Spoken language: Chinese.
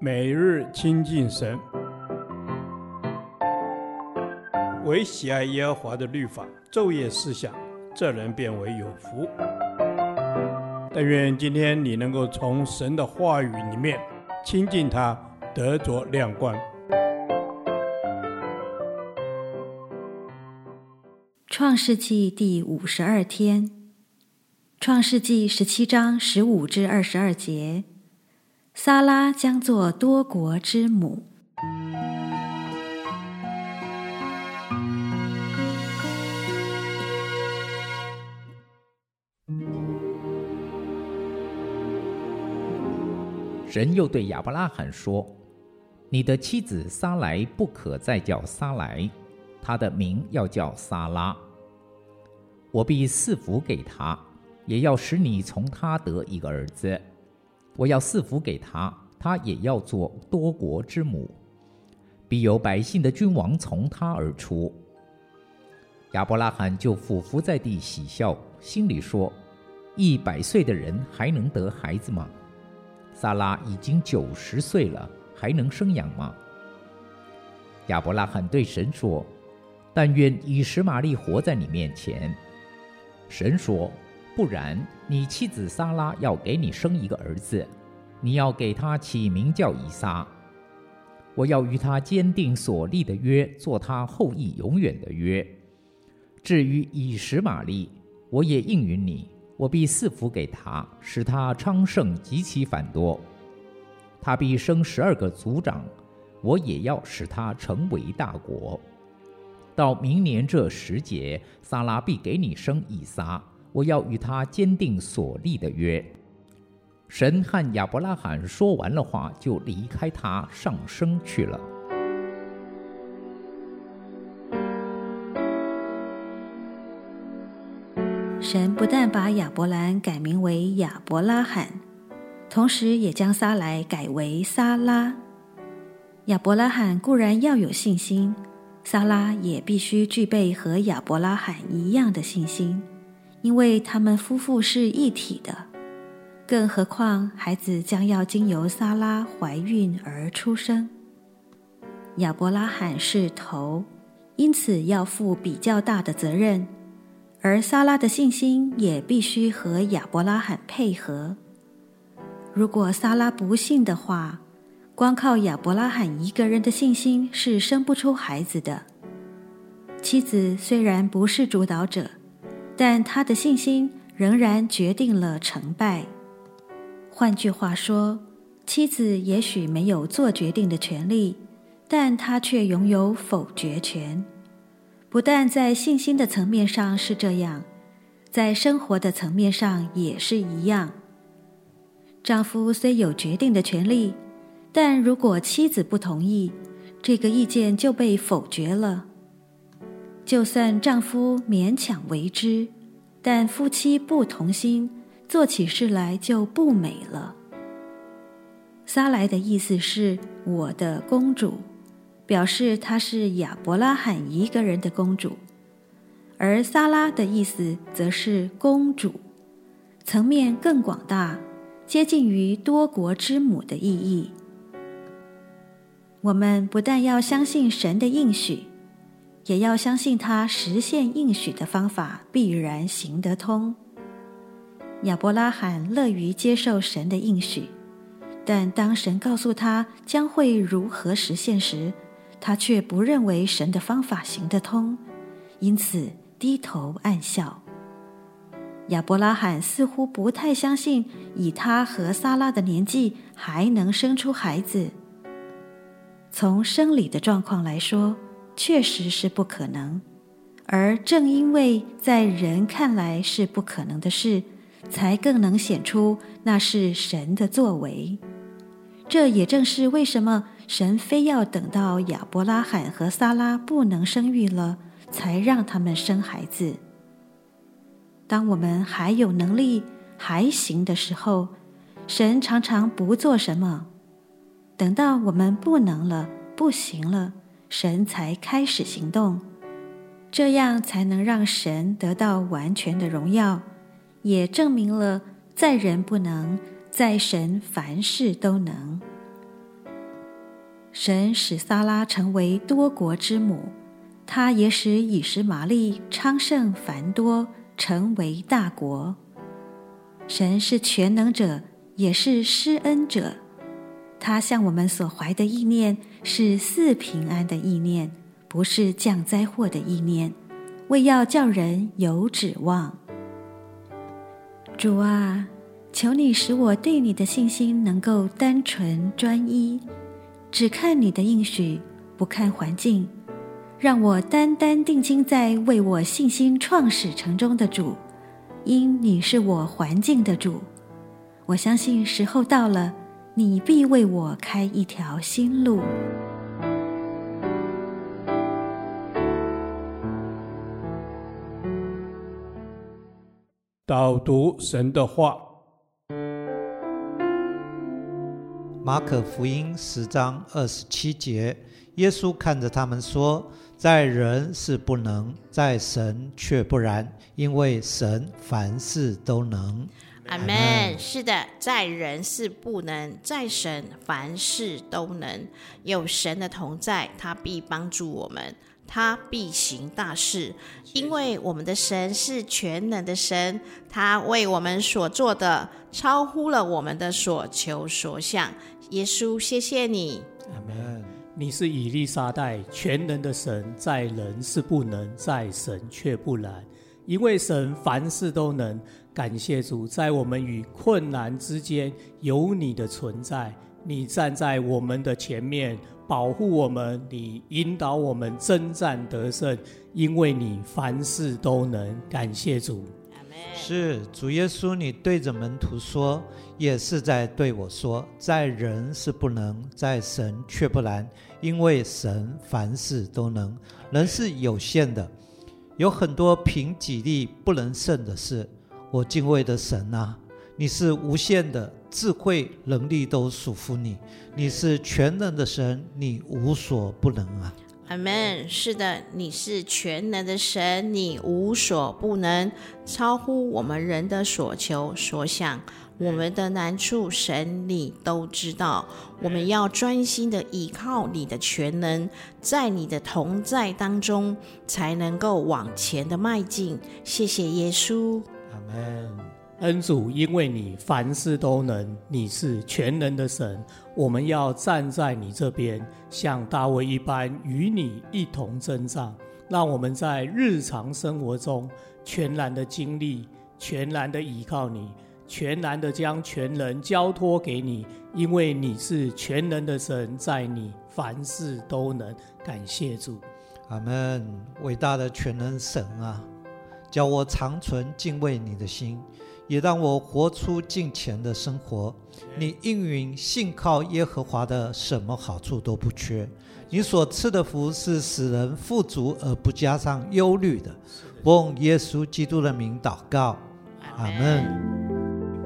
每日亲近神，唯喜爱耶和华的律法，昼夜思想，这人便为有福。但愿今天你能够从神的话语里面亲近他，得着亮光。创世纪第五十二天，创世纪十七章十五至二十二节。撒拉将做多国之母。神又对亚伯拉罕说：“你的妻子撒莱不可再叫撒莱，她的名要叫撒拉。我必赐福给她，也要使你从她得一个儿子。”我要赐福给他，他也要做多国之母，必有百姓的君王从他而出。亚伯拉罕就俯伏在地喜笑，心里说：“一百岁的人还能得孩子吗？撒拉已经九十岁了，还能生养吗？”亚伯拉罕对神说：“但愿以实玛利活在你面前。”神说。不然，你妻子撒拉要给你生一个儿子，你要给他起名叫以撒。我要与他坚定所立的约，做他后裔永远的约。至于以实玛利，我也应允你，我必赐福给他，使他昌盛极其繁多。他必生十二个族长，我也要使他成为大国。到明年这时节，撒拉必给你生以撒。我要与他坚定所立的约。神和亚伯拉罕说完了话，就离开他上升去了。神不但把亚伯兰改名为亚伯拉罕，同时也将撒莱改为撒拉。亚伯拉罕固然要有信心，撒拉也必须具备和亚伯拉罕一样的信心。因为他们夫妇是一体的，更何况孩子将要经由撒拉怀孕而出生。亚伯拉罕是头，因此要负比较大的责任，而撒拉的信心也必须和亚伯拉罕配合。如果撒拉不信的话，光靠亚伯拉罕一个人的信心是生不出孩子的。妻子虽然不是主导者。但他的信心仍然决定了成败。换句话说，妻子也许没有做决定的权利，但他却拥有否决权。不但在信心的层面上是这样，在生活的层面上也是一样。丈夫虽有决定的权利，但如果妻子不同意，这个意见就被否决了。就算丈夫勉强为之，但夫妻不同心，做起事来就不美了。撒来的意思是“我的公主”，表示她是亚伯拉罕一个人的公主；而撒拉的意思则是“公主”，层面更广大，接近于多国之母的意义。我们不但要相信神的应许。也要相信他实现应许的方法必然行得通。亚伯拉罕乐于接受神的应许，但当神告诉他将会如何实现时，他却不认为神的方法行得通，因此低头暗笑。亚伯拉罕似乎不太相信，以他和撒拉的年纪还能生出孩子。从生理的状况来说，确实是不可能，而正因为在人看来是不可能的事，才更能显出那是神的作为。这也正是为什么神非要等到亚伯拉罕和撒拉不能生育了，才让他们生孩子。当我们还有能力、还行的时候，神常常不做什么；等到我们不能了、不行了，神才开始行动，这样才能让神得到完全的荣耀，也证明了在人不能，在神凡事都能。神使撒拉成为多国之母，他也使以实玛利昌盛繁多，成为大国。神是全能者，也是施恩者。他向我们所怀的意念是四平安的意念，不是降灾祸的意念，为要叫人有指望。主啊，求你使我对你的信心能够单纯专一。只看你的应许，不看环境，让我单单定睛在为我信心创始成终的主，因你是我环境的主。我相信时候到了，你必为我开一条新路。导读神的话。马可福音十章二十七节，耶稣看着他们说：“在人是不能，在神却不然，因为神凡事都能。”阿门。是的，在人是不能，在神凡事都能。有神的同在，他必帮助我们。他必行大事，因为我们的神是全能的神，他为我们所做的超乎了我们的所求所想。耶稣，谢谢你。阿门。你是以利沙代，全能的神，在人是不能，在神却不然，因为神凡事都能。感谢主，在我们与困难之间有你的存在，你站在我们的前面。保护我们，你引导我们征战得胜，因为你凡事都能。感谢主，是主耶稣，你对着门徒说，也是在对我说，在人是不能，在神却不然，因为神凡事都能。人是有限的，有很多凭己力不能胜的事。我敬畏的神啊，你是无限的。智慧能力都属乎你，你是全能的神，你无所不能啊！阿门。是的，你是全能的神，你无所不能，超乎我们人的所求所想。我们的难处，神你都知道。我们要专心的依靠你的全能，在你的同在当中，才能够往前的迈进。谢谢耶稣。阿门。恩主，因为你凡事都能，你是全能的神，我们要站在你这边，像大卫一般与你一同征战。让我们在日常生活中全然的经历，全然的依靠你，全然的将全能交托给你，因为你是全能的神，在你凡事都能。感谢主，阿门。伟大的全能神啊，叫我长存敬畏你的心。也让我活出敬虔的生活。你应允信靠耶和华的，什么好处都不缺。你所赐的福是使人富足而不加上忧虑的。奉耶稣基督的名祷告，阿门。